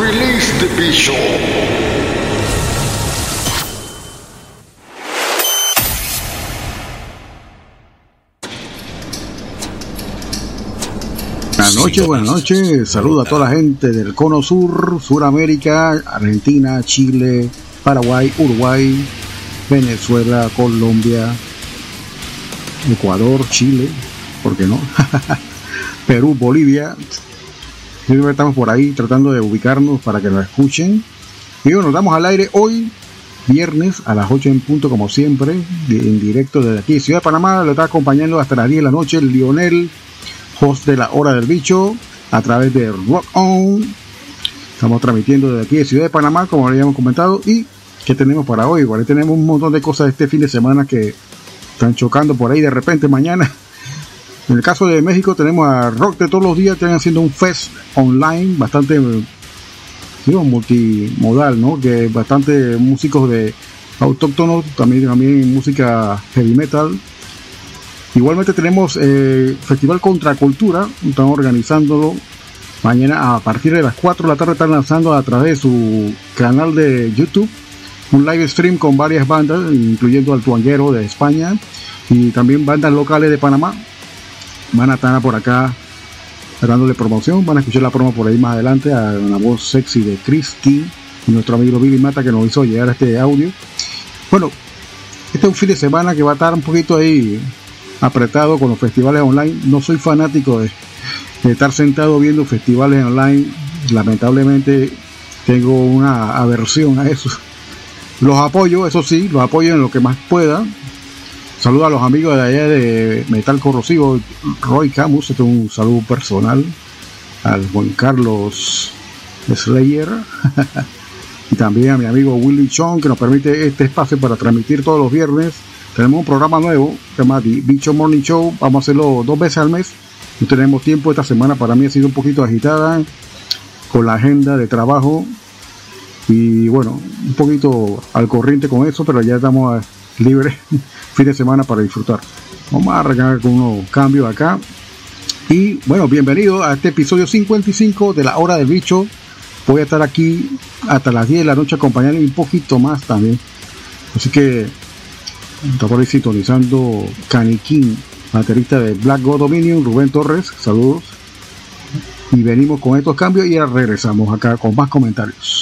Release the Bishop. Buenas noches, buenas noches. Saludo a toda la gente del Cono Sur, Suramérica, Argentina, Chile, Paraguay, Uruguay, Venezuela, Colombia, Ecuador, Chile, ¿por qué no? Perú, Bolivia. Siempre estamos por ahí tratando de ubicarnos para que nos escuchen. Y bueno, nos damos al aire hoy, viernes a las 8 en punto, como siempre, en directo desde aquí, Ciudad de Panamá. Lo está acompañando hasta las 10 de la noche Lionel, host de la Hora del Bicho, a través de Rock On. Estamos transmitiendo desde aquí de Ciudad de Panamá, como habíamos comentado. ¿Y qué tenemos para hoy? Bueno, tenemos un montón de cosas este fin de semana que están chocando por ahí de repente mañana. En el caso de México tenemos a Rock de todos los días, están haciendo un fest online bastante digo, multimodal, ¿no? Que bastante músicos de autóctonos, también, también música heavy metal. Igualmente tenemos eh, Festival Contracultura, están organizándolo mañana a partir de las 4 de la tarde, están lanzando a través de su canal de YouTube un live stream con varias bandas, incluyendo al Tuanguero de España y también bandas locales de Panamá van a estar por acá dándole promoción. Van a escuchar la promo por ahí más adelante a una voz sexy de Christy y nuestro amigo Billy Mata que nos hizo llegar este audio. Bueno, este es un fin de semana que va a estar un poquito ahí apretado con los festivales online. No soy fanático de estar sentado viendo festivales online. Lamentablemente tengo una aversión a eso. Los apoyo, eso sí, los apoyo en lo que más pueda. Saludo a los amigos de allá de Metal Corrosivo, Roy Camus, este es un saludo personal, al Juan Carlos Slayer y también a mi amigo Willy Chong que nos permite este espacio para transmitir todos los viernes. Tenemos un programa nuevo, se llama The Bicho Morning Show, vamos a hacerlo dos veces al mes. No tenemos tiempo, esta semana para mí ha sido un poquito agitada con la agenda de trabajo y bueno, un poquito al corriente con eso, pero ya estamos eh, libres fin de semana para disfrutar. Vamos a arrancar con unos cambios acá. Y bueno, bienvenido a este episodio 55 de la hora del bicho. Voy a estar aquí hasta las 10 de la noche acompañando un poquito más también. Así que está por ahí sintonizando Caniquín, baterista de Black God Dominion, Rubén Torres, saludos. Y venimos con estos cambios y ahora regresamos acá con más comentarios.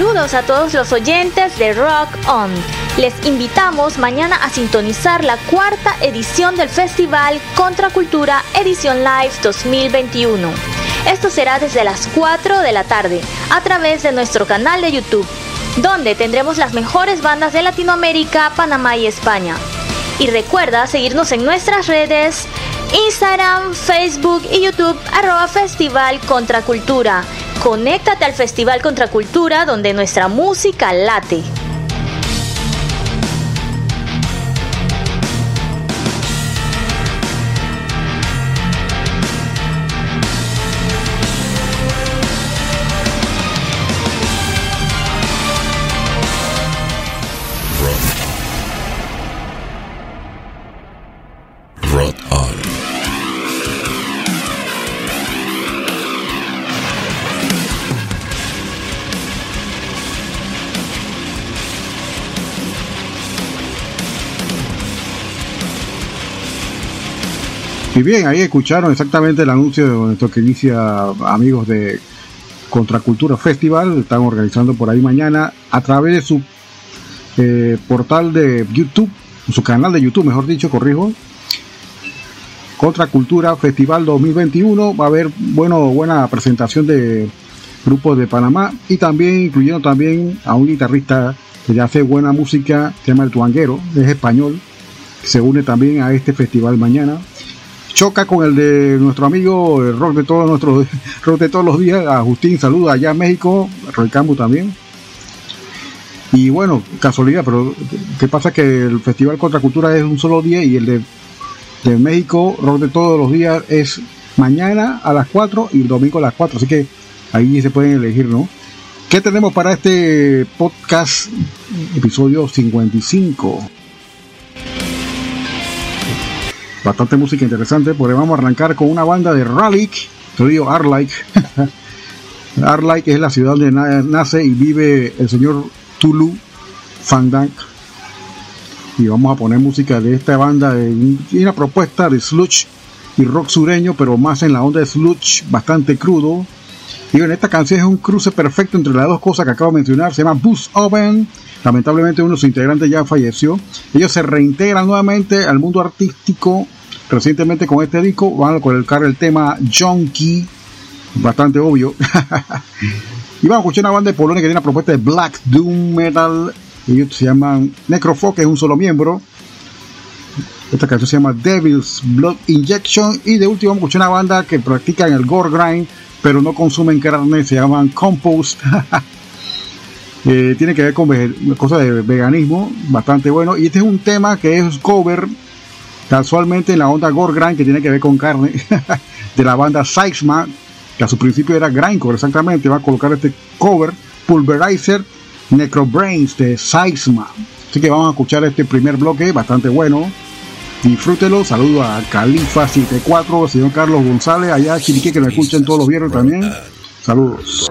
Saludos a todos los oyentes de Rock On. Les invitamos mañana a sintonizar la cuarta edición del Festival Contracultura Edición Live 2021. Esto será desde las 4 de la tarde a través de nuestro canal de YouTube, donde tendremos las mejores bandas de Latinoamérica, Panamá y España. Y recuerda seguirnos en nuestras redes Instagram, Facebook y YouTube arroba Festival Contracultura. Conéctate al Festival Contracultura donde nuestra música late. Y bien, ahí escucharon exactamente el anuncio de nuestro que inicia amigos de Contracultura Festival. Están organizando por ahí mañana a través de su eh, portal de YouTube, su canal de YouTube, mejor dicho, corrijo. Contracultura Festival 2021. Va a haber bueno, buena presentación de grupos de Panamá y también incluyendo también a un guitarrista que ya hace buena música, se llama El Tuanguero, es español, se une también a este festival mañana choca con el de nuestro amigo el rock de todos nuestros rock de todos los días. Agustín saluda allá en México Roy Cambu también. Y bueno casualidad pero qué pasa que el festival Contracultura es un solo día y el de, de México rock de todos los días es mañana a las 4 y el domingo a las 4 así que ahí se pueden elegir no ¿Qué tenemos para este podcast episodio 55? Bastante música interesante, porque vamos a arrancar con una banda de Ralik, digo Arlike. Arlike es la ciudad donde na- nace y vive el señor Tulu Fandang. Y vamos a poner música de esta banda, de una propuesta de sludge y rock sureño, pero más en la onda de sludge, bastante crudo. Y bueno, esta canción es un cruce perfecto entre las dos cosas que acabo de mencionar. Se llama Boost Oven. Lamentablemente uno de sus integrantes ya falleció. Ellos se reintegran nuevamente al mundo artístico recientemente con este disco. Van a colocar el tema Junkie. Bastante obvio. y vamos a escuchar una banda de Polonia que tiene una propuesta de Black Doom Metal. Ellos se llaman Necrofolk, que es un solo miembro. Esta canción se llama Devil's Blood Injection. Y de último vamos a escuchar una banda que practican el gore grind, pero no consumen carne. Se llaman Compost. Eh, tiene que ver con cosas de veganismo, bastante bueno. Y este es un tema que es cover, casualmente en la onda gore grind, que tiene que ver con carne, de la banda Sykesma, que a su principio era grindcore, exactamente. Va a colocar este cover, Pulverizer Necrobrains de Sykesma. Así que vamos a escuchar este primer bloque, bastante bueno. Disfrútelo. Saludo a Califa74, señor Carlos González, allá Chiriquí, que lo escuchen todos los viernes también. Saludos.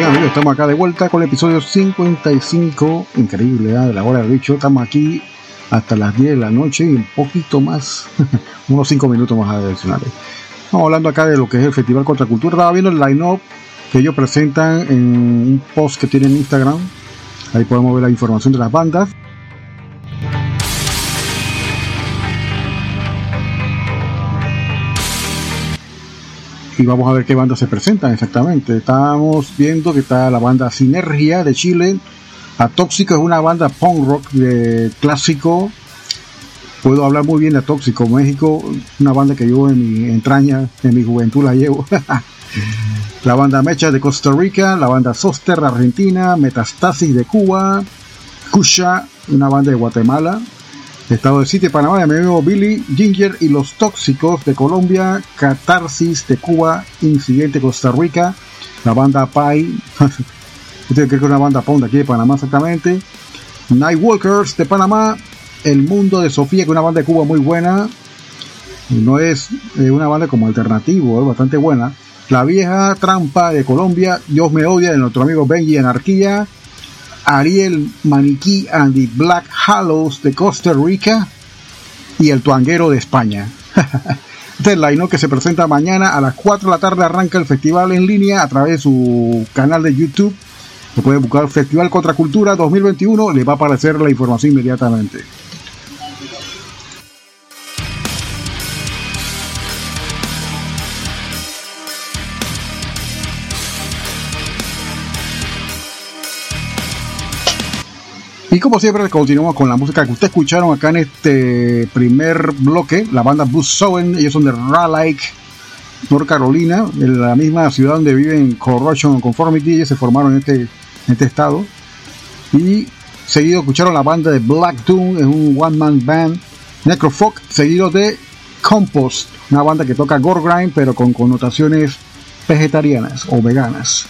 Estamos acá de vuelta con el episodio 55. Increíble, ¿eh? de la hora del bicho. Estamos aquí hasta las 10 de la noche y un poquito más, unos 5 minutos más adicionales. Estamos hablando acá de lo que es el Festival Contracultura. Estaba viendo el line-up que ellos presentan en un post que tienen en Instagram. Ahí podemos ver la información de las bandas. Y vamos a ver qué bandas se presentan exactamente. Estamos viendo que está la banda Sinergia de Chile. Atóxico es una banda punk rock de clásico. Puedo hablar muy bien de Atóxico. México, una banda que llevo en mi entraña, en mi juventud la llevo. la banda Mecha de Costa Rica, la banda Soster de Argentina, Metastasis de Cuba, Kusha, una banda de Guatemala, Estado de City, Panamá, de mi amigo Billy Ginger y Los Tóxicos de Colombia, Catarsis de Cuba, Incidente Costa Rica, la banda Pai, usted que es una banda Pong de aquí de Panamá exactamente, Nightwalkers de Panamá, El Mundo de Sofía, que es una banda de Cuba muy buena, no es eh, una banda como alternativo, es bastante buena, La Vieja Trampa de Colombia, Dios me odia de nuestro amigo Benji Anarquía, Ariel Maniquí and the Black Hallows de Costa Rica y el Tuanguero de España. es el que se presenta mañana a las 4 de la tarde. Arranca el festival en línea a través de su canal de YouTube. Se puede buscar Festival Contracultura 2021. Le va a aparecer la información inmediatamente. Como siempre, continuamos con la música que ustedes escucharon acá en este primer bloque, la banda Buzz Sowen, ellos son de Raleigh, North Carolina, en la misma ciudad donde viven Corrosion Conformity, ellos se formaron en este, en este estado. Y seguido escucharon la banda de Black Doom, es un one man band, Necrofolk, seguido de Compost, una banda que toca gore grind pero con connotaciones vegetarianas o veganas.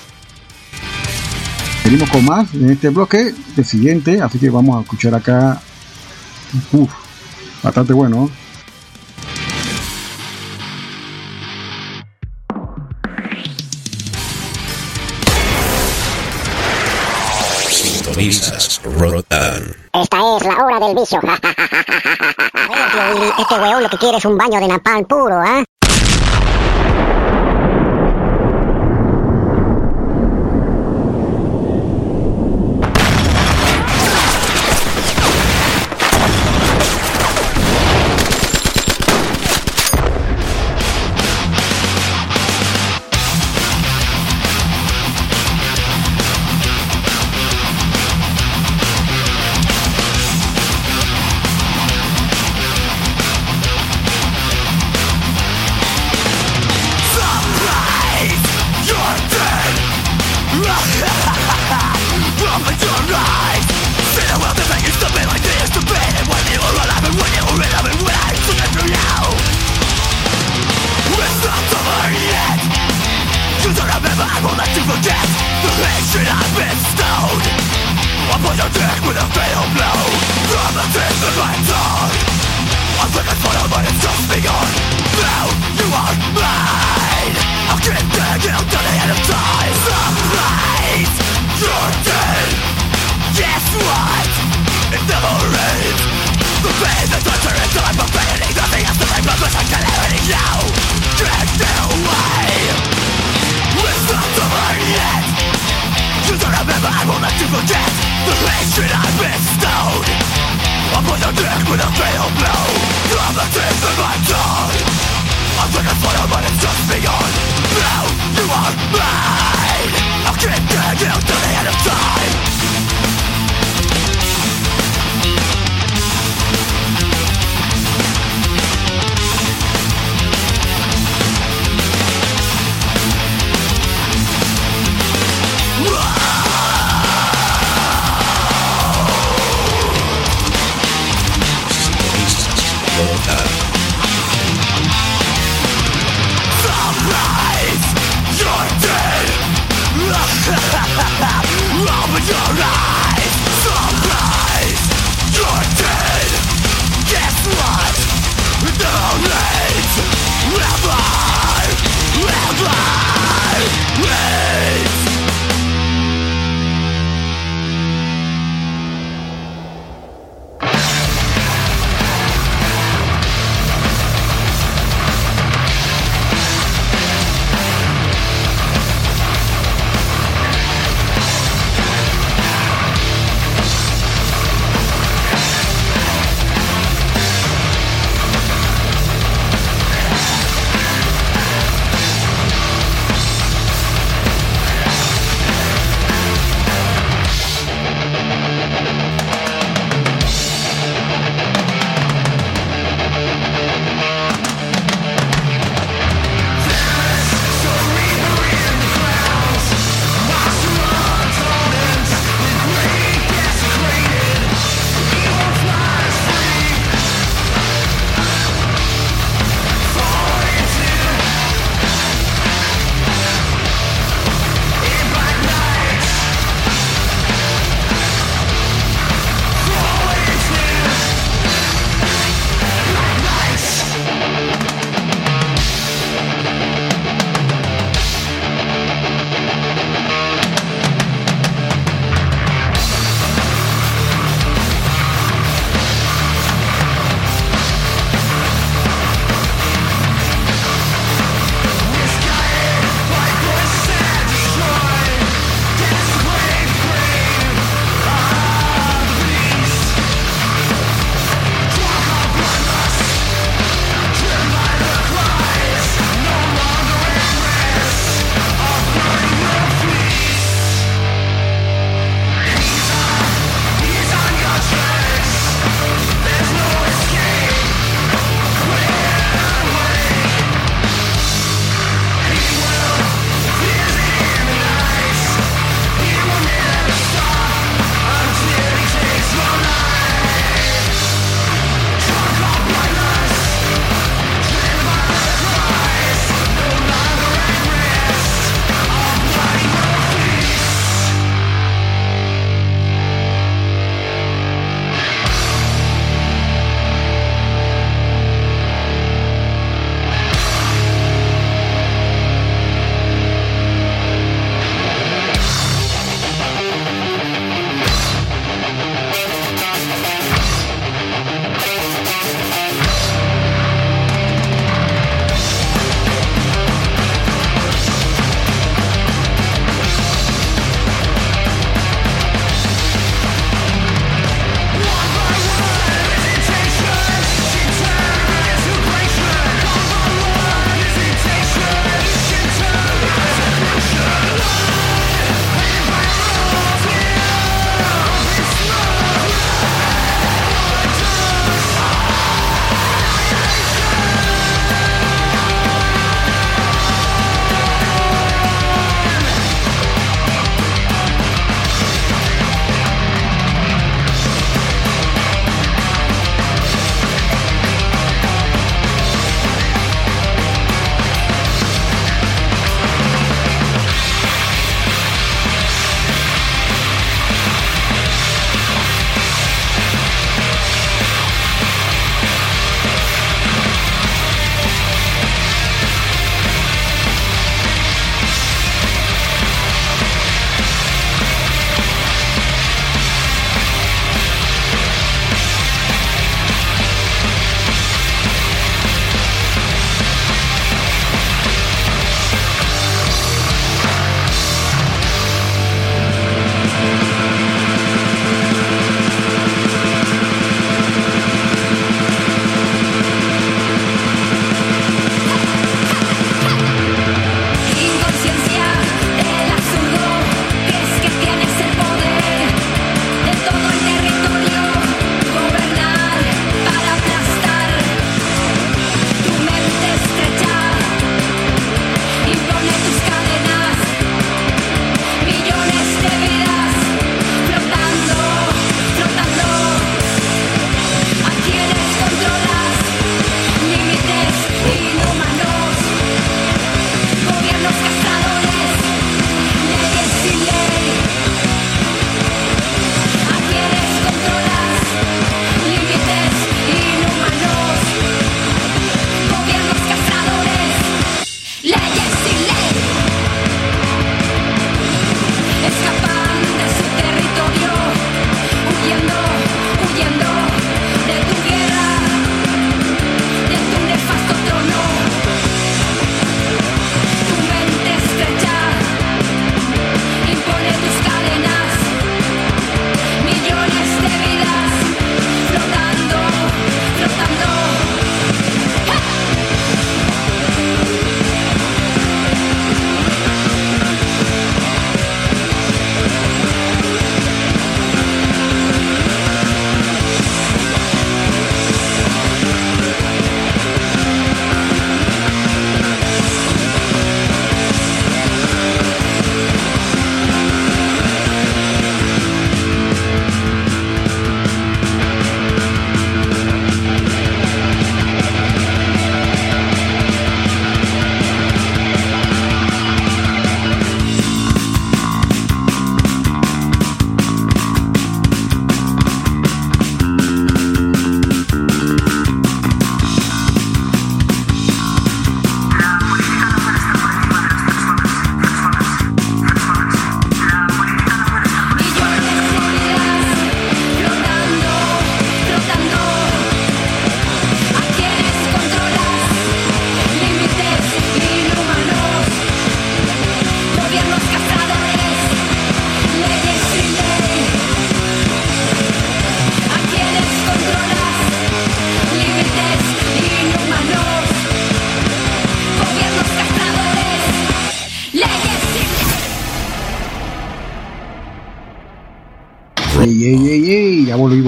Venimos con más en este bloque, el siguiente, así que vamos a escuchar acá. Uf, bastante bueno. Sintonizas Rotan. Esta es la hora del vicio. este weón lo que quiere es un baño de napalm puro, ¿ah? ya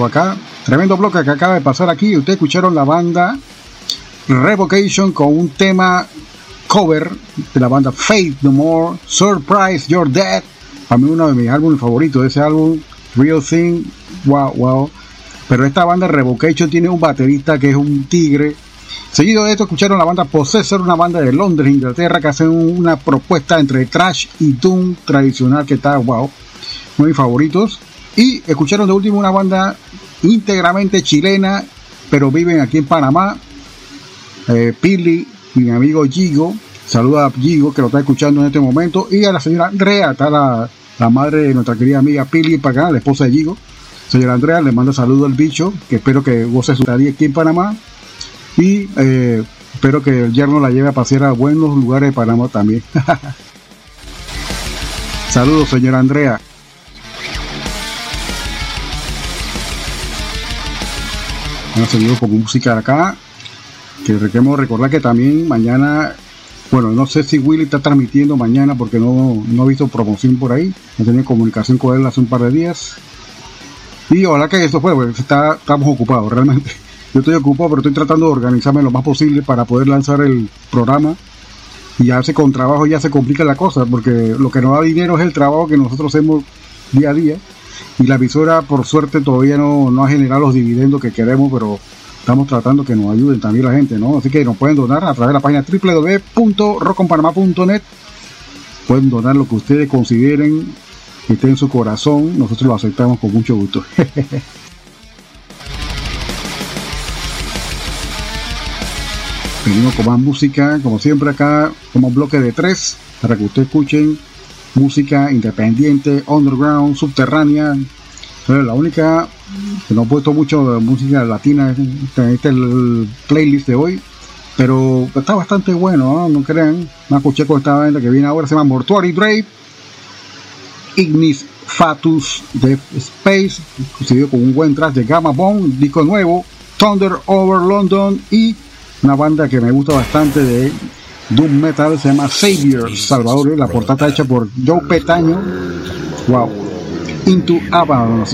acá. Tremendo bloque que acaba de pasar aquí. Ustedes escucharon la banda Revocation con un tema cover de la banda Faith No More, Surprise You're Dead. Para mí uno de mis álbumes favoritos de ese álbum, Real Thing, wow, wow. Pero esta banda Revocation tiene un baterista que es un tigre. Seguido de esto escucharon la banda Possessor, una banda de Londres, Inglaterra, que hace una propuesta entre trash y doom tradicional que está wow. Mis favoritos. Y escucharon de último una banda íntegramente chilena, pero viven aquí en Panamá. Eh, Pili, mi amigo Gigo, saluda a Gigo que lo está escuchando en este momento, y a la señora Andrea, está la, madre de nuestra querida amiga Pili acá, la esposa de Gigo. Señora Andrea, le manda saludo al bicho, que espero que goce su día aquí en Panamá. Y eh, espero que el yerno la lleve a pasear a buenos lugares de Panamá también. Saludos, señora Andrea. Vamos a seguir con música acá. Que queremos recordar que también mañana, bueno, no sé si Willy está transmitiendo mañana porque no, no he visto promoción por ahí. No tenía comunicación con él hace un par de días. Y ojalá que eso fue, porque está, estamos ocupados realmente. Yo estoy ocupado, pero estoy tratando de organizarme lo más posible para poder lanzar el programa. Y ya con trabajo ya se complica la cosa, porque lo que nos da dinero es el trabajo que nosotros hacemos día a día. Y la emisora, por suerte, todavía no, no ha generado los dividendos que queremos, pero estamos tratando que nos ayuden también la gente, ¿no? Así que nos pueden donar a través de la página www.roconpanamá.net. Pueden donar lo que ustedes consideren que esté en su corazón, nosotros lo aceptamos con mucho gusto. Venimos con más música, como siempre acá, como bloque de tres, para que ustedes escuchen música independiente, underground, subterránea. la única que no he puesto mucho de música latina, este, este es el playlist de hoy, pero está bastante bueno, ¿no? crean. Me escuché con esta banda que viene ahora, se llama Mortuary Drake Ignis Fatus de Space, con un buen track de Gamma Bone, disco nuevo, Thunder Over London y una banda que me gusta bastante de Doom Metal, se llama Savior Salvador, la portada hecha por Joe Petaño, wow, Into Avalon.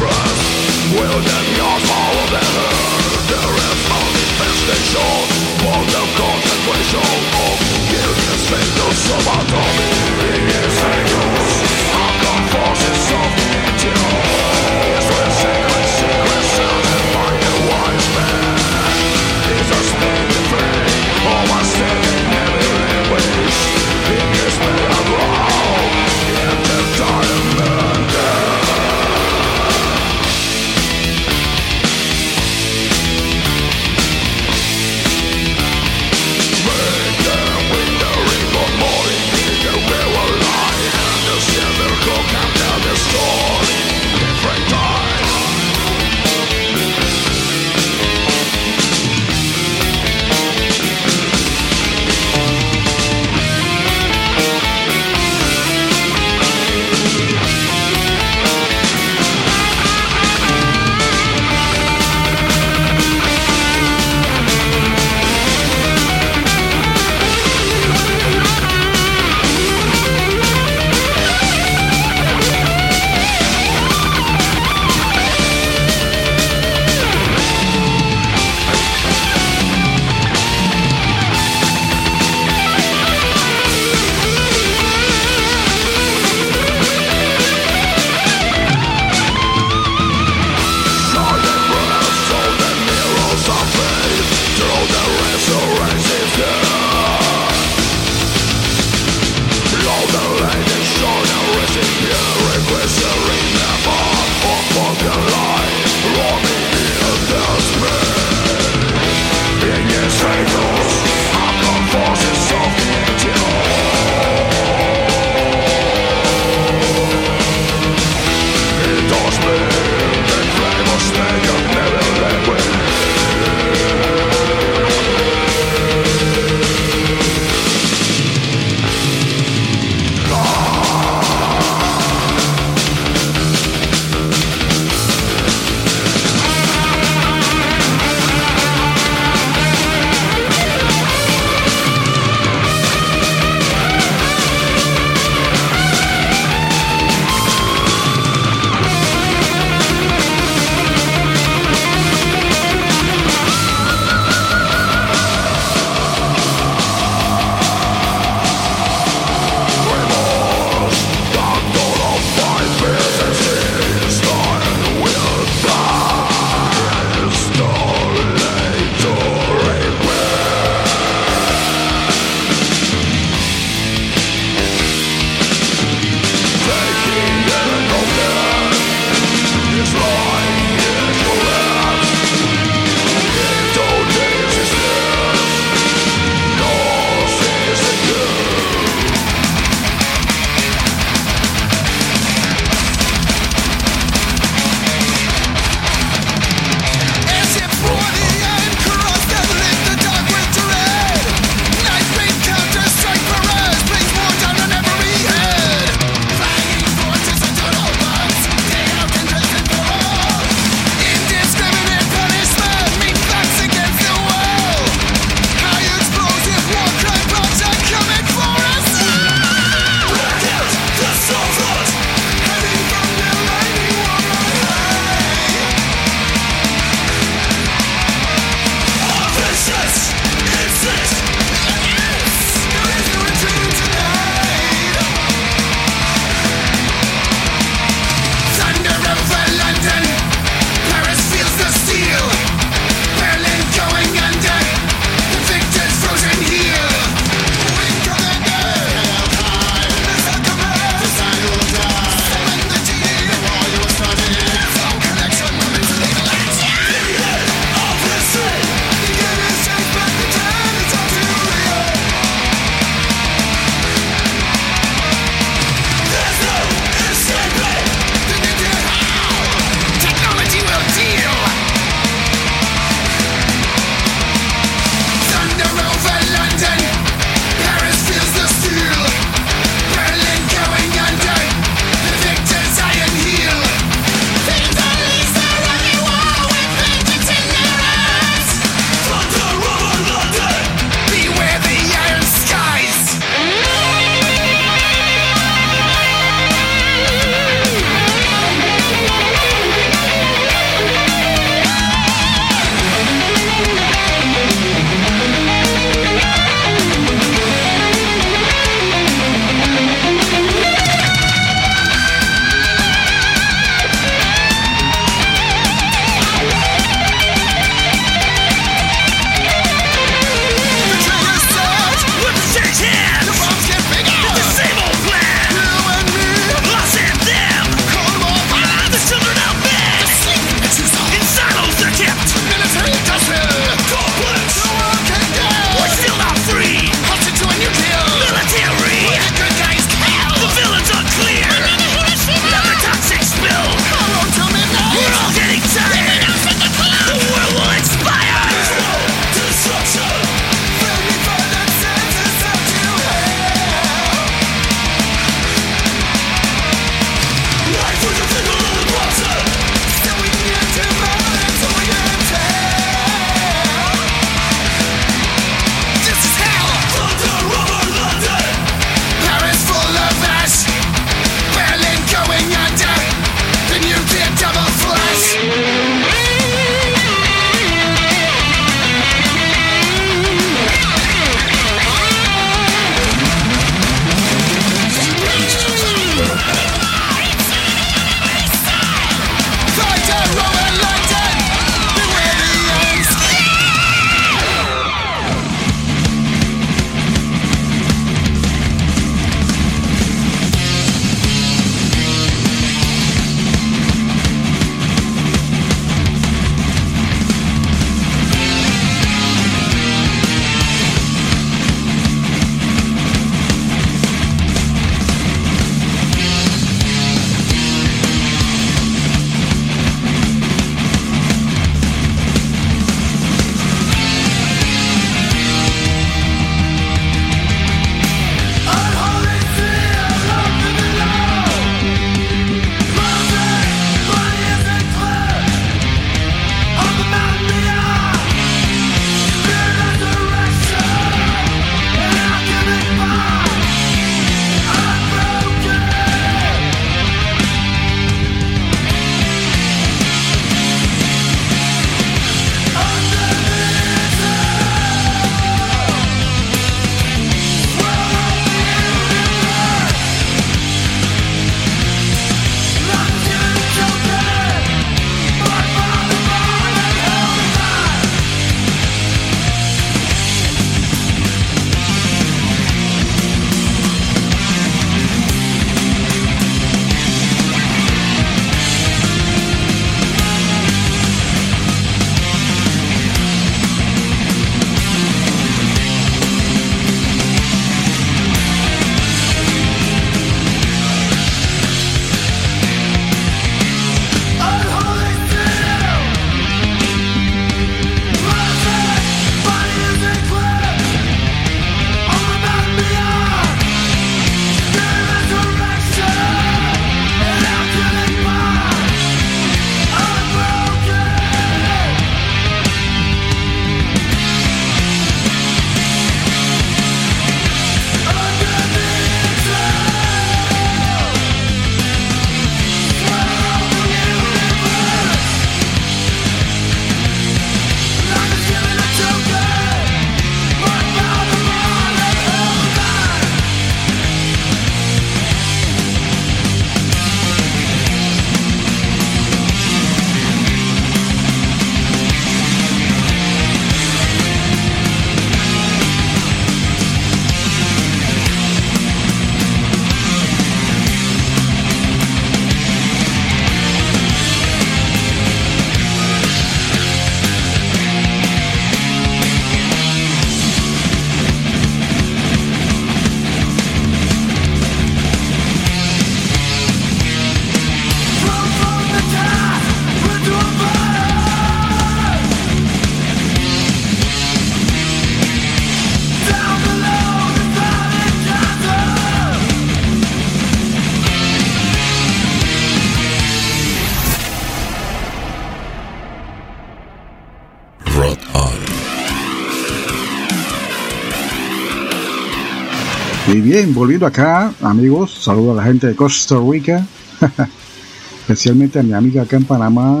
Bien, volviendo acá, amigos, saludo a la gente de Costa Rica, especialmente a mi amiga acá en Panamá,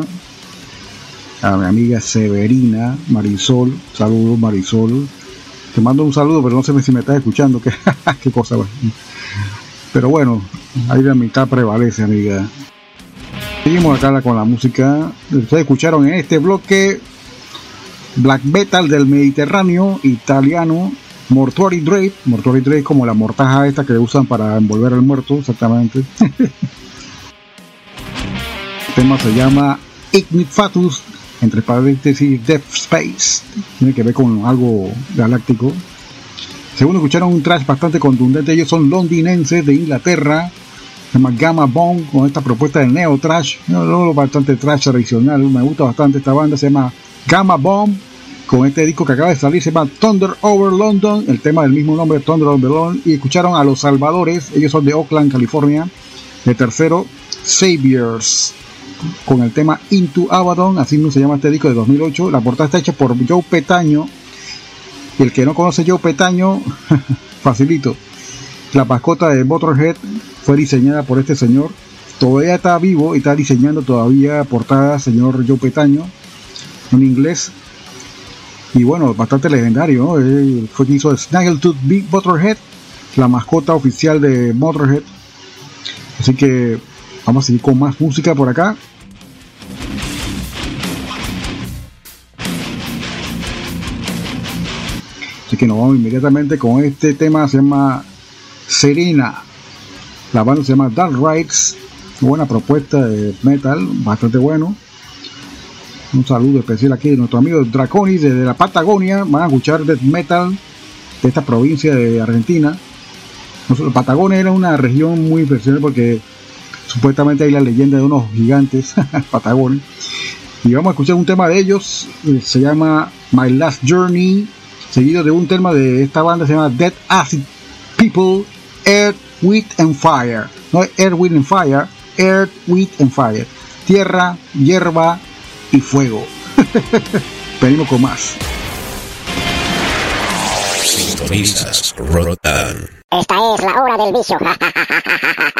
a mi amiga Severina Marisol, saludos Marisol, te mando un saludo, pero no sé si me estás escuchando, qué, qué cosa. Pero bueno, ahí la mitad prevalece, amiga. Seguimos acá con la música. Ustedes escucharon en este bloque black metal del Mediterráneo italiano Mortuary Drape, Mortuary Drape como la mortaja esta que usan para envolver al muerto, exactamente. el tema se llama Ignifatus, entre paréntesis Death Space. Tiene que ver con algo galáctico. Según escucharon un trash bastante contundente, ellos son londinenses de Inglaterra. Se llama Gamma Bomb con esta propuesta de neo trash. No, bastante trash tradicional. Me gusta bastante esta banda. Se llama Gamma Bomb con este disco que acaba de salir, se llama Thunder Over London, el tema del mismo nombre, Thunder Over London, y escucharon a Los Salvadores, ellos son de Oakland, California, de tercero, Saviors, con el tema Into Abaddon, así no se llama este disco de 2008, la portada está hecha por Joe Petaño, y el que no conoce Joe Petaño, facilito, la mascota de Motorhead fue diseñada por este señor, todavía está vivo y está diseñando todavía portada señor Joe Petaño, en inglés, y bueno, bastante legendario, fue quien hizo Snaggletooth Big Motorhead, la mascota oficial de Motorhead. Así que vamos a seguir con más música por acá. Así que nos vamos inmediatamente con este tema, se llama Serena. La banda se llama Dark Rights, buena propuesta de metal, bastante bueno. Un saludo especial aquí de nuestro amigo Draconis desde la Patagonia. Van a escuchar death metal de esta provincia de Argentina. Patagonia era una región muy impresionante porque supuestamente hay la leyenda de unos gigantes, Patagonia. Y vamos a escuchar un tema de ellos, eh, se llama My Last Journey, seguido de un tema de esta banda, se llama Dead Acid People, Earth, Wheat and Fire. No Earth, Wind and Fire, Earth, Wheat and Fire. Tierra, hierba y fuego. Venimos con más. Esta es la hora del vicio.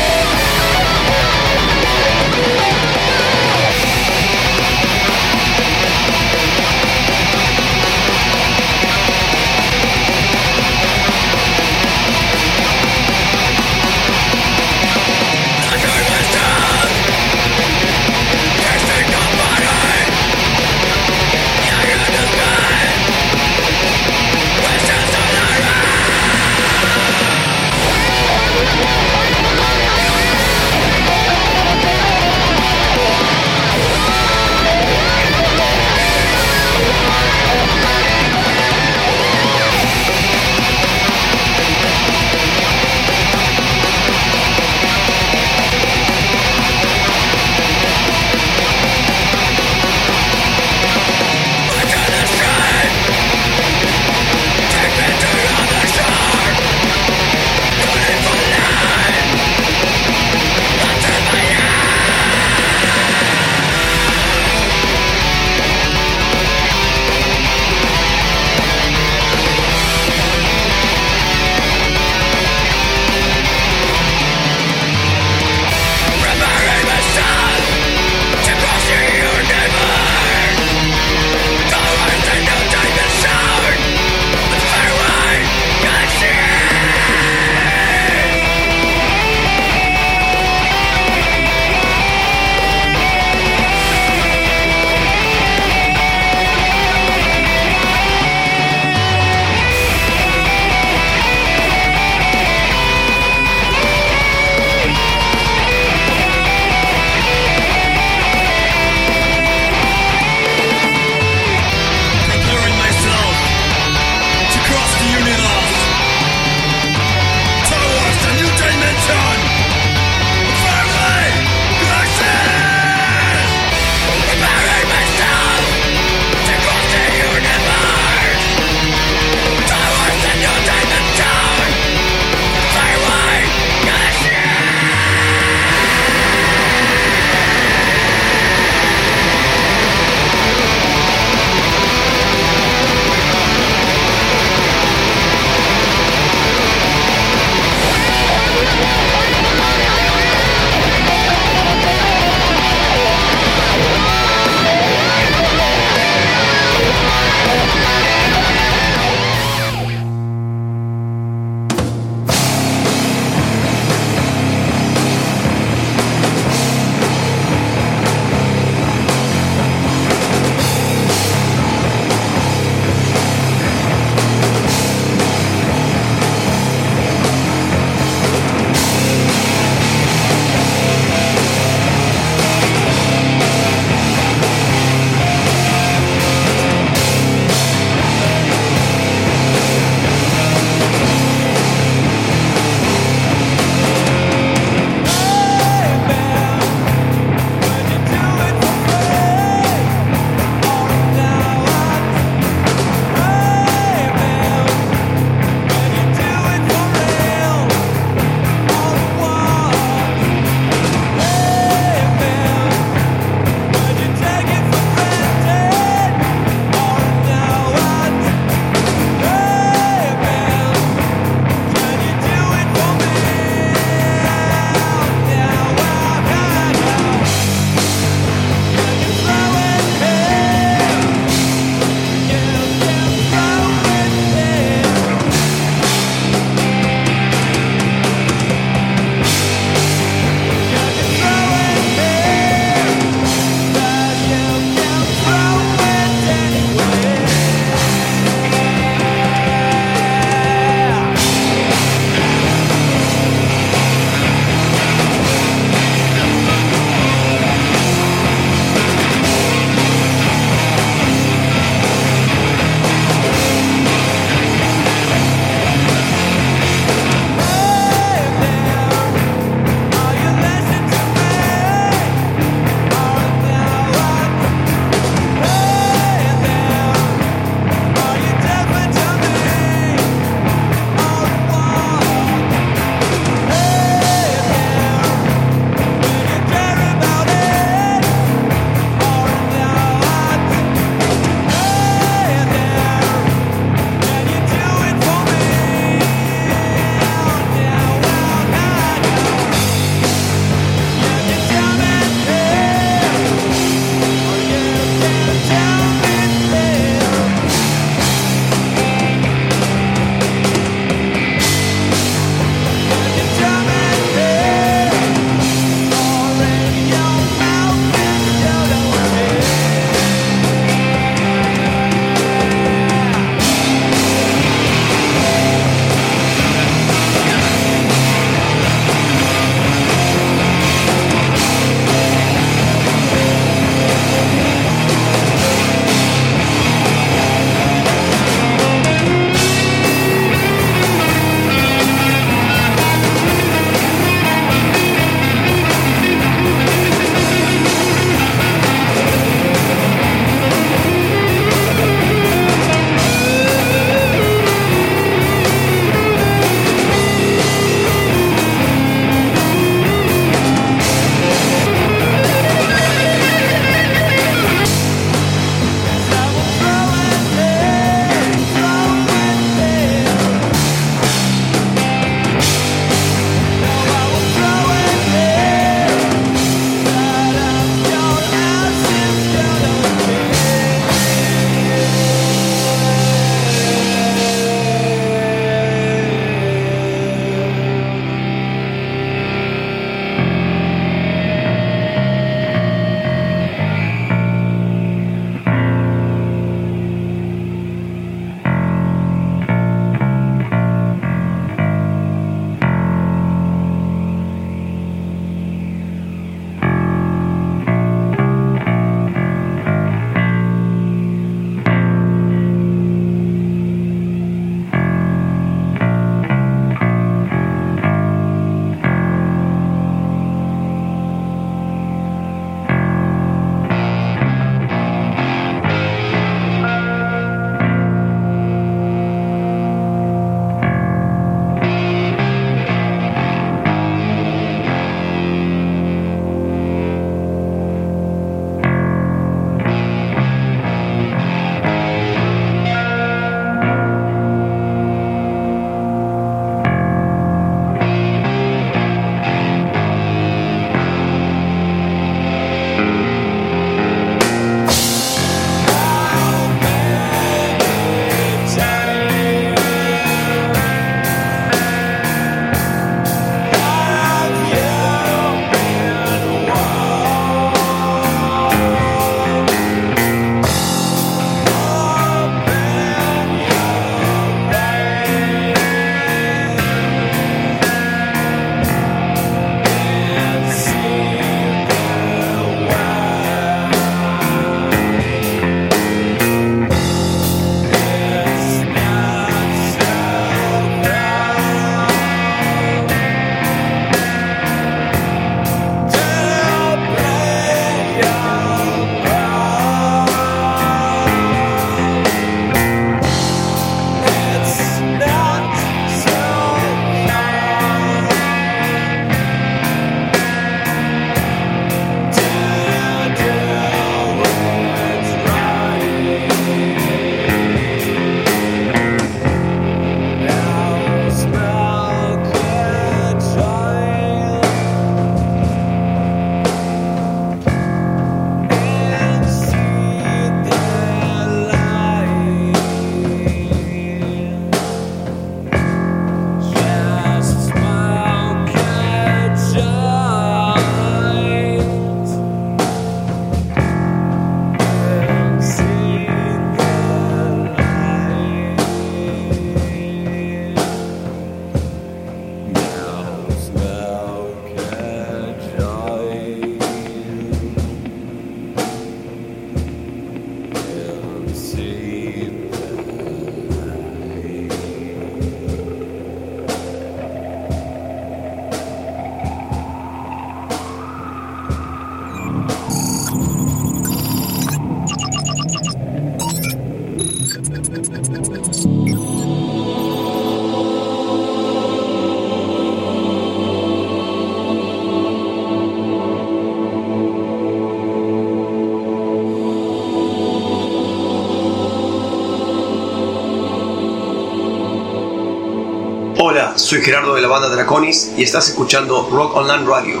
soy Gerardo de la banda Draconis y estás escuchando Rock Online Radio.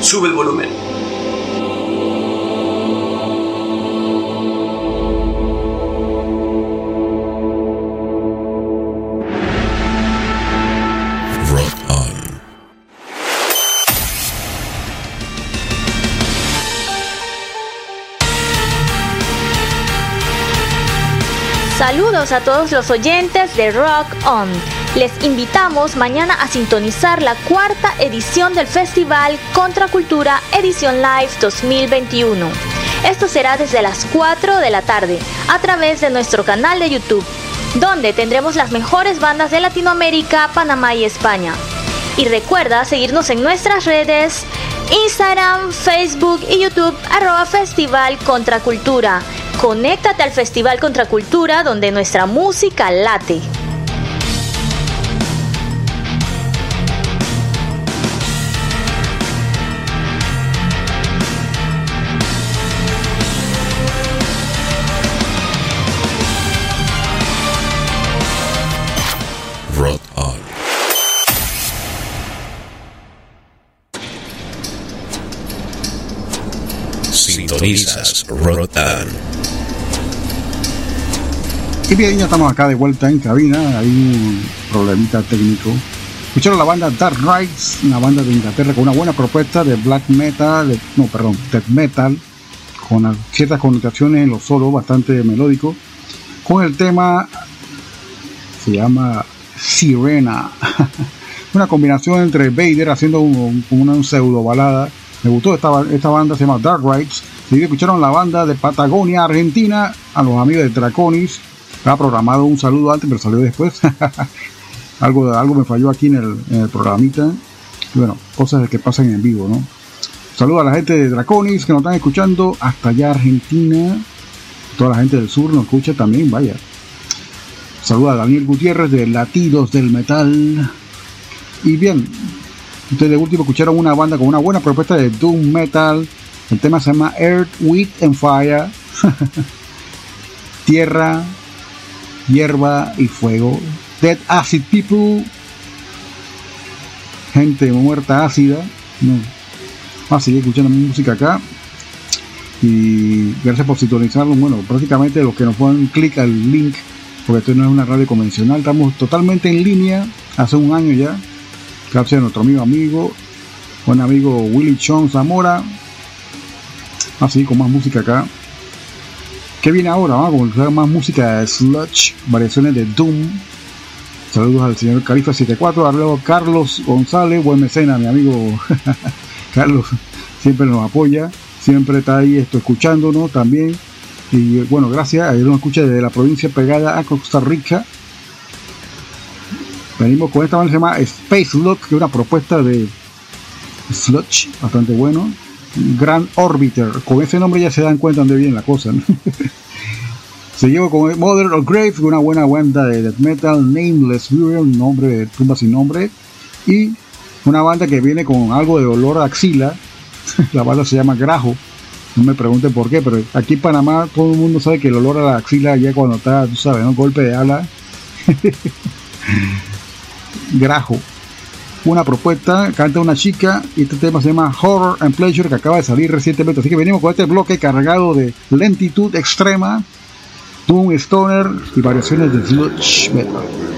Sube el volumen. Saludos a todos los oyentes de Rock On. Les invitamos mañana a sintonizar la cuarta edición del Festival Contracultura Edición Live 2021. Esto será desde las 4 de la tarde a través de nuestro canal de YouTube, donde tendremos las mejores bandas de Latinoamérica, Panamá y España. Y recuerda seguirnos en nuestras redes Instagram, Facebook y YouTube arroba Festival Contracultura. Conéctate al Festival Contracultura donde nuestra música late. Sintonizas Rotan. Y bien, estamos acá de vuelta en cabina. Hay un problemita técnico. Escucharon la banda Dark Rights, una banda de Inglaterra con una buena propuesta de black metal, no, perdón, death metal, con ciertas connotaciones en los solos, bastante melódico, con el tema, se llama Sirena, una combinación entre Vader haciendo un, una pseudo balada. Me gustó esta, esta banda, se llama Dark Rights. Y escucharon la banda de Patagonia, Argentina, a los amigos de Draconis, estaba programado un saludo antes, pero salió después. algo, algo me falló aquí en el, en el programita. bueno, cosas que pasan en vivo, ¿no? Saludo a la gente de Draconis que nos están escuchando hasta allá Argentina. Toda la gente del sur nos escucha también, vaya. Saludo a Daniel Gutiérrez de Latidos del Metal. Y bien, ustedes de último escucharon una banda con una buena propuesta de Doom Metal. El tema se llama Earth, Wind and Fire. Tierra, hierba y fuego. Dead Acid People. Gente muerta ácida. No. a seguir escuchando mi música acá. Y gracias por sintonizarlo. Bueno, prácticamente los que nos ponen clic al link, porque esto no es una radio convencional. Estamos totalmente en línea hace un año ya. Gracias a nuestro amigo amigo, buen amigo Willy Chong Zamora. Así con más música acá. ¿Qué viene ahora? Vamos a más música de sludge, variaciones de Doom. Saludos al señor Califa74, luego Carlos González, buen mecena, mi amigo Carlos, siempre nos apoya, siempre está ahí esto, escuchándonos también. Y bueno, gracias, él nos escucha desde la provincia pegada a Costa Rica. Venimos con esta banda que se llama Space Lock, que es una propuesta de sludge, bastante bueno. Grand Orbiter. Con ese nombre ya se dan cuenta de bien la cosa. se lleva con Mother of Grave, una buena banda de death metal, Nameless Burial, nombre de tumba sin nombre. Y una banda que viene con algo de olor a axila. la banda se llama Grajo. No me pregunten por qué, pero aquí en Panamá todo el mundo sabe que el olor a la axila ya cuando está, tú sabes, un golpe de ala. Grajo una propuesta, canta una chica y este tema se llama Horror and Pleasure que acaba de salir recientemente. Así que venimos con este bloque cargado de lentitud extrema, Doom Stoner y variaciones de sludge metal.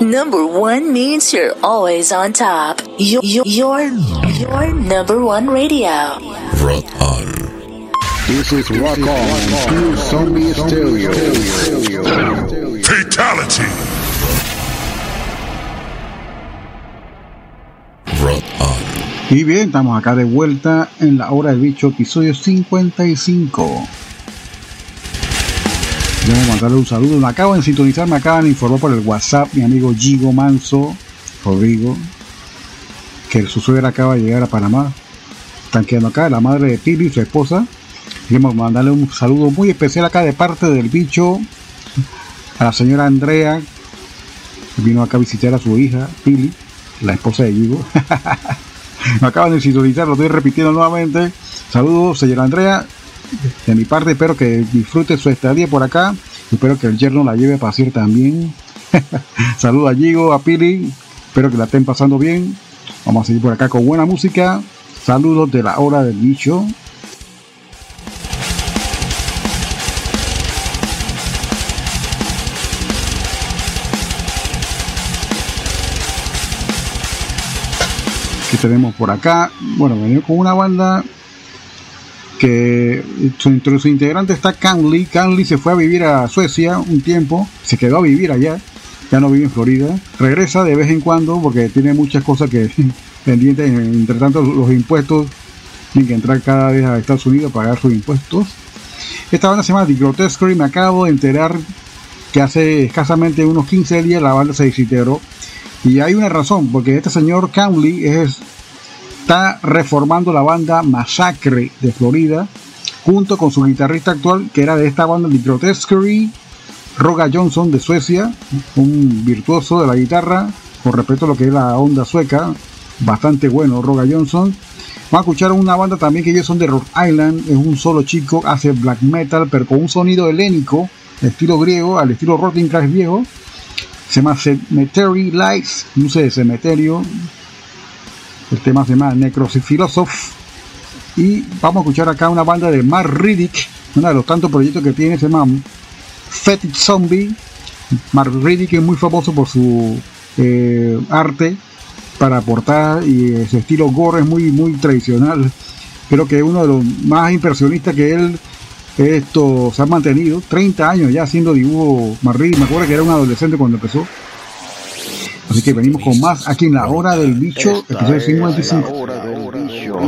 Number one means you're always on top. Your, your, your, your number one radio. Rock on. This is Rock On, Pure Zombie Stereo. Fatality! Rock on. Y bien, estamos acá de vuelta en la hora del bicho, episodio 55. Debo mandarle un saludo. Me acabo de sintonizar, me acaban de informar por el WhatsApp mi amigo Gigo Manso, Rodrigo, que su suegra acaba de llegar a Panamá. Están quedando acá, la madre de Pili, su esposa. Queremos mandarle un saludo muy especial acá de parte del bicho a la señora Andrea, que vino acá a visitar a su hija, Pili, la esposa de Gigo. Me acaban de sintonizar, lo estoy repitiendo nuevamente. Saludos, señora Andrea. De mi parte, espero que disfrute su estadía por acá. Espero que el yerno la lleve a pasear también. Saludos a Gigo, a Pili. Espero que la estén pasando bien. Vamos a seguir por acá con buena música. Saludos de la hora del bicho. que tenemos por acá. Bueno, venimos con una banda que entre sus integrantes está Canley. Canley se fue a vivir a Suecia un tiempo, se quedó a vivir allá, ya no vive en Florida. Regresa de vez en cuando porque tiene muchas cosas que pendientes. Entre tanto, los impuestos tienen que entrar cada vez a Estados Unidos a pagar sus impuestos. Esta banda se llama The Grotesquerie. Me acabo de enterar que hace escasamente unos 15 días la banda se desintegró. Y hay una razón, porque este señor Canley es, está reformando la banda Massacre de Florida, junto con su guitarrista actual, que era de esta banda The Grotesquerie, Roga Johnson de Suecia, un virtuoso de la guitarra, con respecto a lo que es la onda sueca, bastante bueno Roga Johnson. Vamos a escuchar una banda también que ellos son de Rhode Island, es un solo chico, hace black metal, pero con un sonido helénico, estilo griego, al estilo Rotting Crash viejo se llama Cemetery Lights, no sé, cementerio. El tema se llama Necrosis Philosoph. Y vamos a escuchar acá una banda de Mark Riddick, uno de los tantos proyectos que tiene, se llama Fetid Zombie. Mark Riddick es muy famoso por su eh, arte para aportar y su estilo gore es muy, muy tradicional. Creo que es uno de los más impresionistas que él esto se ha mantenido 30 años ya haciendo dibujo Marri. Me acuerdo que era un adolescente cuando empezó. Así que venimos con más aquí en la hora del bicho, episodio 55.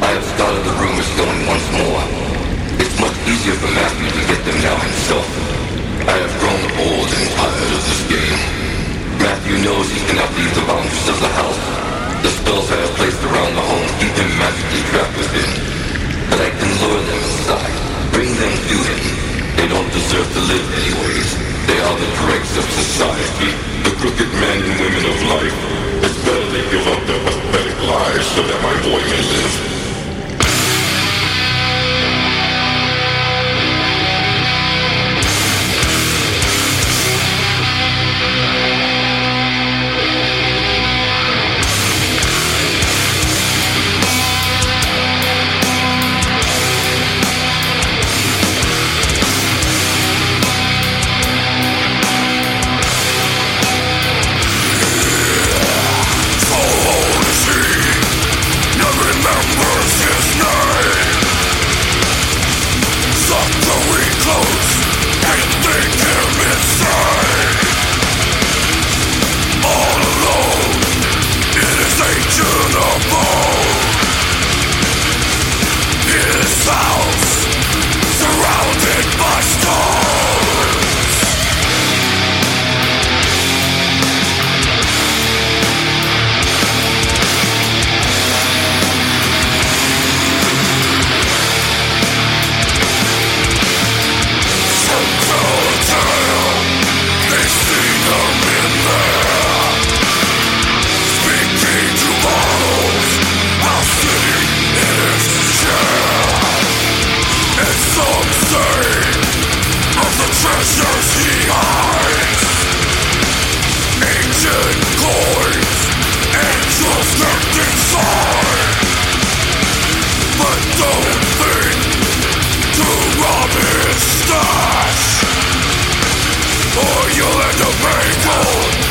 I have started the rumors going once more. It's much easier for Matthew to get them now himself. I have grown old and tired of this game. Matthew knows he cannot leave the boundaries of the house. The spells I have placed around the home keep him magically trapped within. I can lure them inside, bring them to him. They don't deserve to live anyways. They are the dregs of society, the crooked men and women of life. It's better they give up their pathetic lives so that my boy may live. treasures he hides Ancient coins, angels inside But don't think to rob his stash Or you'll end up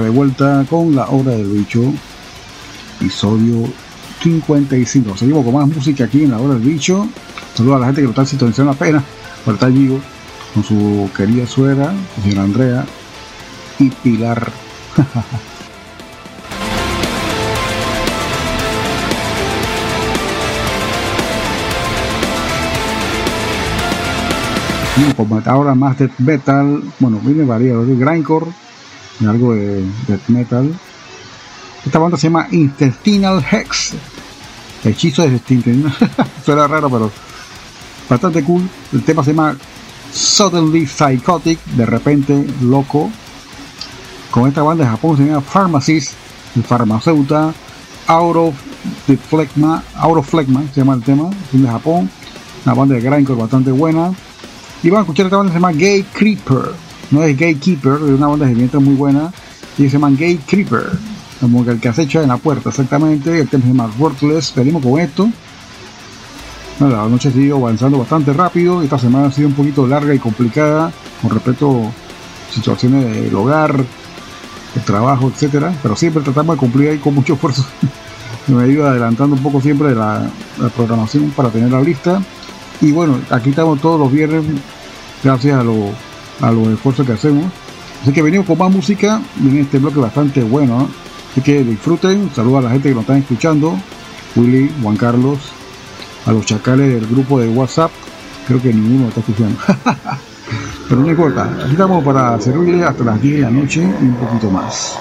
de vuelta con la hora del bicho, episodio 55. Seguimos con más música aquí en la hora del bicho. Saludos a la gente que lo está sintonizando apenas por estar vivo con su querida suegra, señora Andrea y Pilar. ahora más de metal, bueno, viene variado, de grindcore algo de metal. Esta banda se llama Intestinal Hex. Hechizo de intestino. Suena raro, pero bastante cool. El tema se llama Suddenly Psychotic, de repente loco. Con esta banda de Japón se llama Pharmacist, el farmacéuta. Out of the Flegma, of Flegma se llama el tema, de Japón. Una banda de grindcore bastante buena. Y van a escuchar esta banda se llama Gay Creeper no es Gatekeeper, de una banda de mientras muy buena, y se llama Gate Creeper, como que el que acecha en la puerta, exactamente. El tema se llama Worthless. Venimos con esto. la noche ha seguido avanzando bastante rápido. Esta semana ha sido un poquito larga y complicada con respecto a situaciones del hogar, el trabajo, etcétera. Pero siempre tratamos de cumplir ahí con mucho esfuerzo. Me ido adelantando un poco siempre la, la programación para tener la lista. Y bueno, aquí estamos todos los viernes, gracias a los a los esfuerzos que hacemos. Así que venimos con más música en este bloque bastante bueno. Así que disfruten. Saludos a la gente que nos están escuchando. Willy, Juan Carlos, a los chacales del grupo de WhatsApp. Creo que ninguno está escuchando. Pero no importa. Aquí estamos para servirle hasta las 10 de la noche y un poquito más.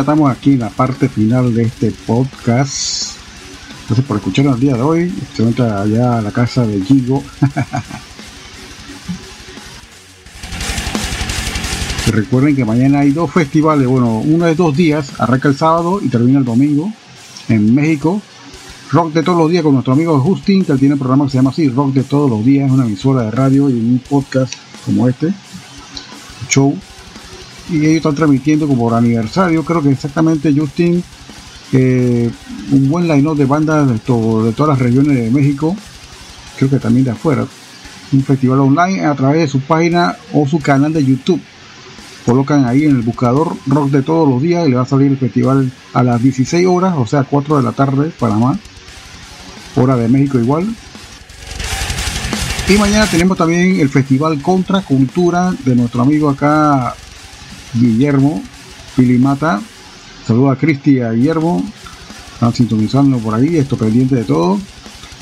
Estamos aquí en la parte final de este podcast. Gracias por escucharnos el día de hoy. Se encuentra allá a la casa de Gigo. recuerden que mañana hay dos festivales. Bueno, uno de dos días. Arranca el sábado y termina el domingo. En México. Rock de todos los días con nuestro amigo Justin, que tiene un programa que se llama así, Rock de todos los días, una emisora de radio y un podcast como este, show y ellos están transmitiendo como por aniversario, creo que exactamente Justin, un buen line de bandas de, todo, de todas las regiones de México, creo que también de afuera, un festival online a través de su página o su canal de YouTube. Colocan ahí en el buscador rock de todos los días y le va a salir el festival a las 16 horas, o sea 4 de la tarde, Panamá, hora de México igual. Y mañana tenemos también el festival Contra Cultura de nuestro amigo acá Guillermo Pilimata. Saludos a Cristi y a Guillermo. Están sintonizando por ahí, esto pendiente de todo.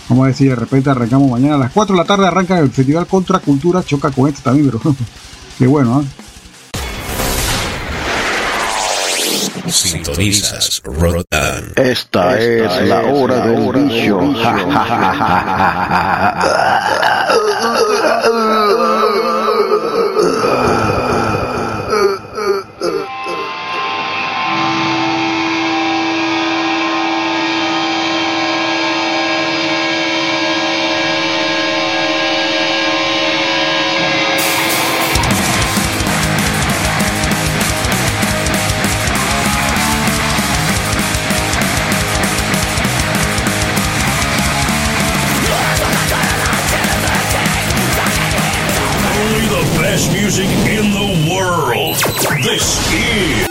Vamos a ver si de repente arrancamos mañana a las 4 de la tarde. Arranca el Festival Contra Cultura. Choca con este también, pero qué bueno, ¿eh? Sintonizas Rotan. Esta, Esta es, la hora del music in the world. This is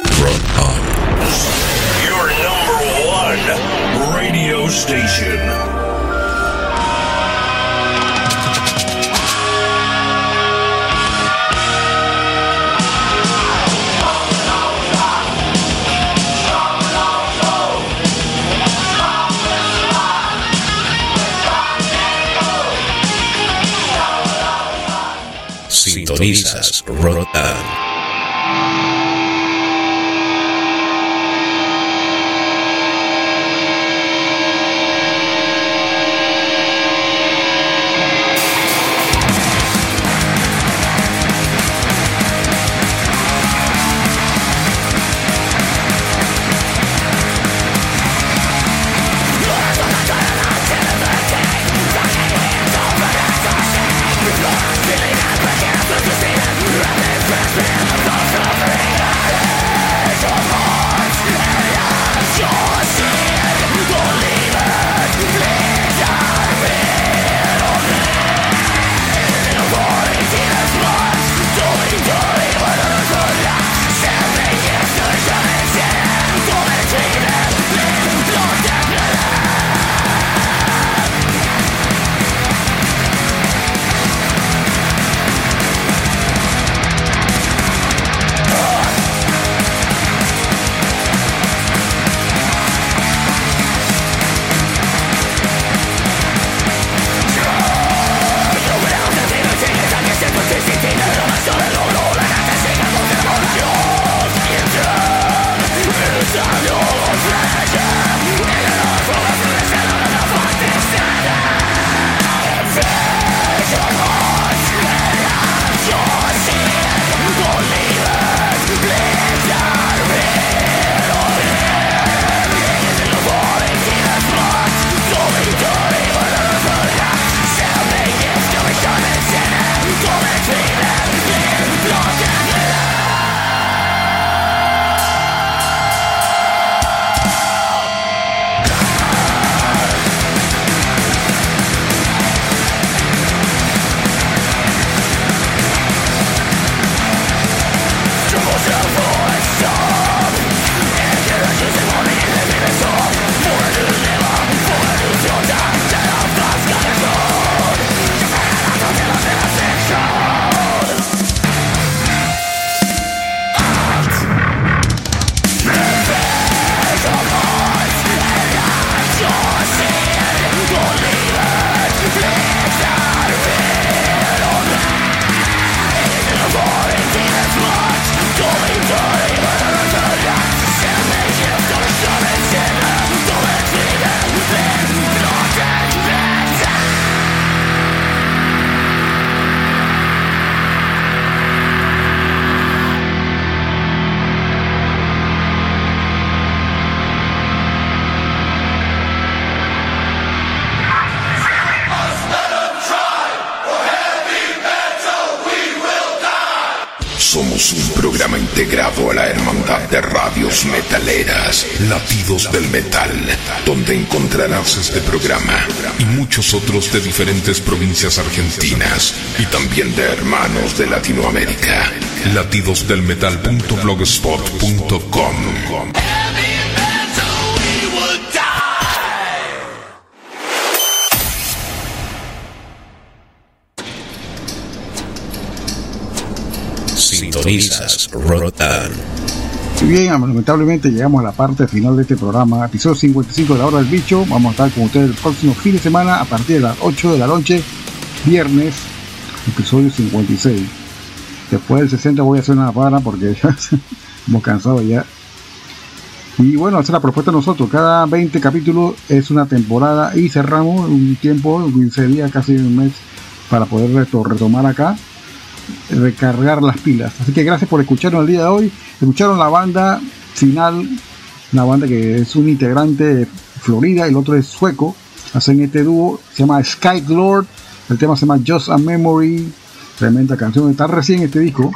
your number one radio station. Sintonizas Rotan. Este programa y muchos otros de diferentes provincias argentinas y también de hermanos de Latinoamérica. Latidosdelmetal.blogspot.com Sintonizas Rotan. Bien, lamentablemente llegamos a la parte final de este programa, episodio 55 de la hora del bicho. Vamos a estar con ustedes el próximo fin de semana a partir de las 8 de la noche, viernes, episodio 56. Después del 60 voy a hacer una para porque ya hemos cansado ya. Y bueno, esa es la propuesta de nosotros. Cada 20 capítulos es una temporada y cerramos un tiempo, 15 días, casi un mes, para poder retomar acá recargar las pilas. Así que gracias por escucharnos el día de hoy. Escucharon la banda final, una banda que es un integrante de Florida el otro es sueco. Hacen este dúo, se llama Sky Lord. El tema se llama Just a Memory. Tremenda canción, está recién este disco.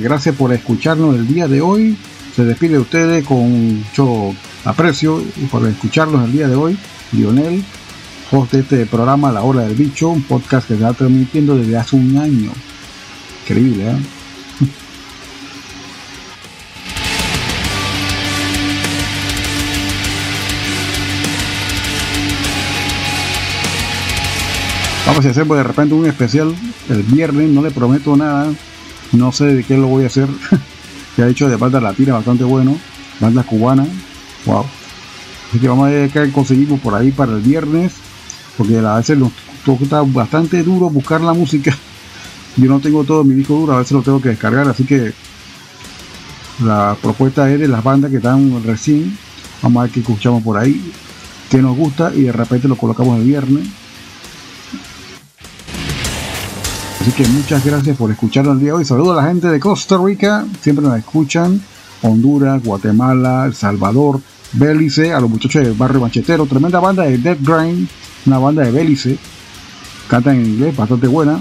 Gracias por escucharnos el día de hoy. Se despide de ustedes con mucho aprecio por escucharnos el día de hoy. Lionel, host de este programa La Hora del Bicho, un podcast que se está transmitiendo desde hace un año. Increíble, ¿eh? Vamos a hacer pues, de repente un especial el viernes, no le prometo nada, no sé de qué lo voy a hacer. Se ha hecho de banda latina bastante bueno, banda cubana, wow. Así que vamos a ver qué conseguimos por ahí para el viernes, porque a veces nos toca bastante duro buscar la música. Yo no tengo todo mi disco duro, a veces lo tengo que descargar, así que la propuesta es de las bandas que están recién. Vamos a ver qué escuchamos por ahí, que nos gusta y de repente lo colocamos el viernes Así que muchas gracias por escucharnos el día de hoy. Saludos a la gente de Costa Rica, siempre nos escuchan. Honduras, Guatemala, El Salvador, Belice, a los muchachos del barrio Machetero, tremenda banda de Dead Grind, una banda de Belice, cantan en inglés, bastante buena.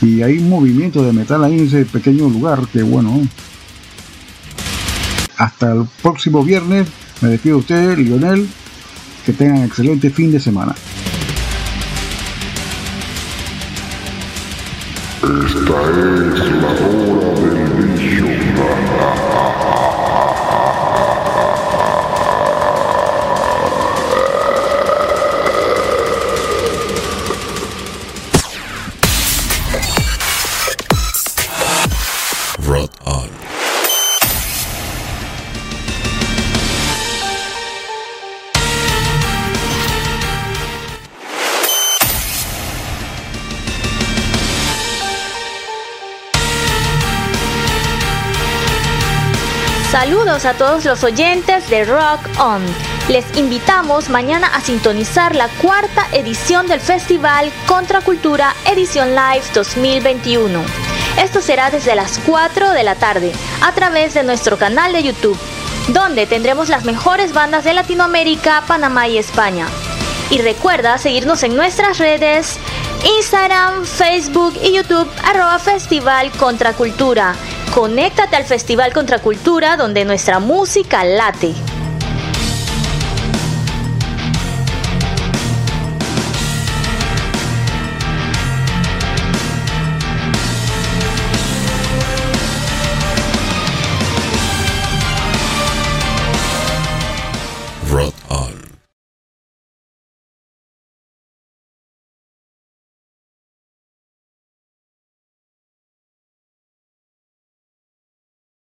Y hay un movimiento de metal ahí en ese pequeño lugar, que bueno. Hasta el próximo viernes, me despido de ustedes, Lionel, que tengan excelente fin de semana. Esta es la hora A todos los oyentes de Rock On. Les invitamos mañana a sintonizar la cuarta edición del Festival Contracultura Edición Live 2021. Esto será desde las 4 de la tarde a través de nuestro canal de YouTube, donde tendremos las mejores bandas de Latinoamérica, Panamá y España. Y recuerda seguirnos en nuestras redes Instagram, Facebook y YouTube arroba Festival Contracultura. Conéctate al Festival Contracultura donde nuestra música late.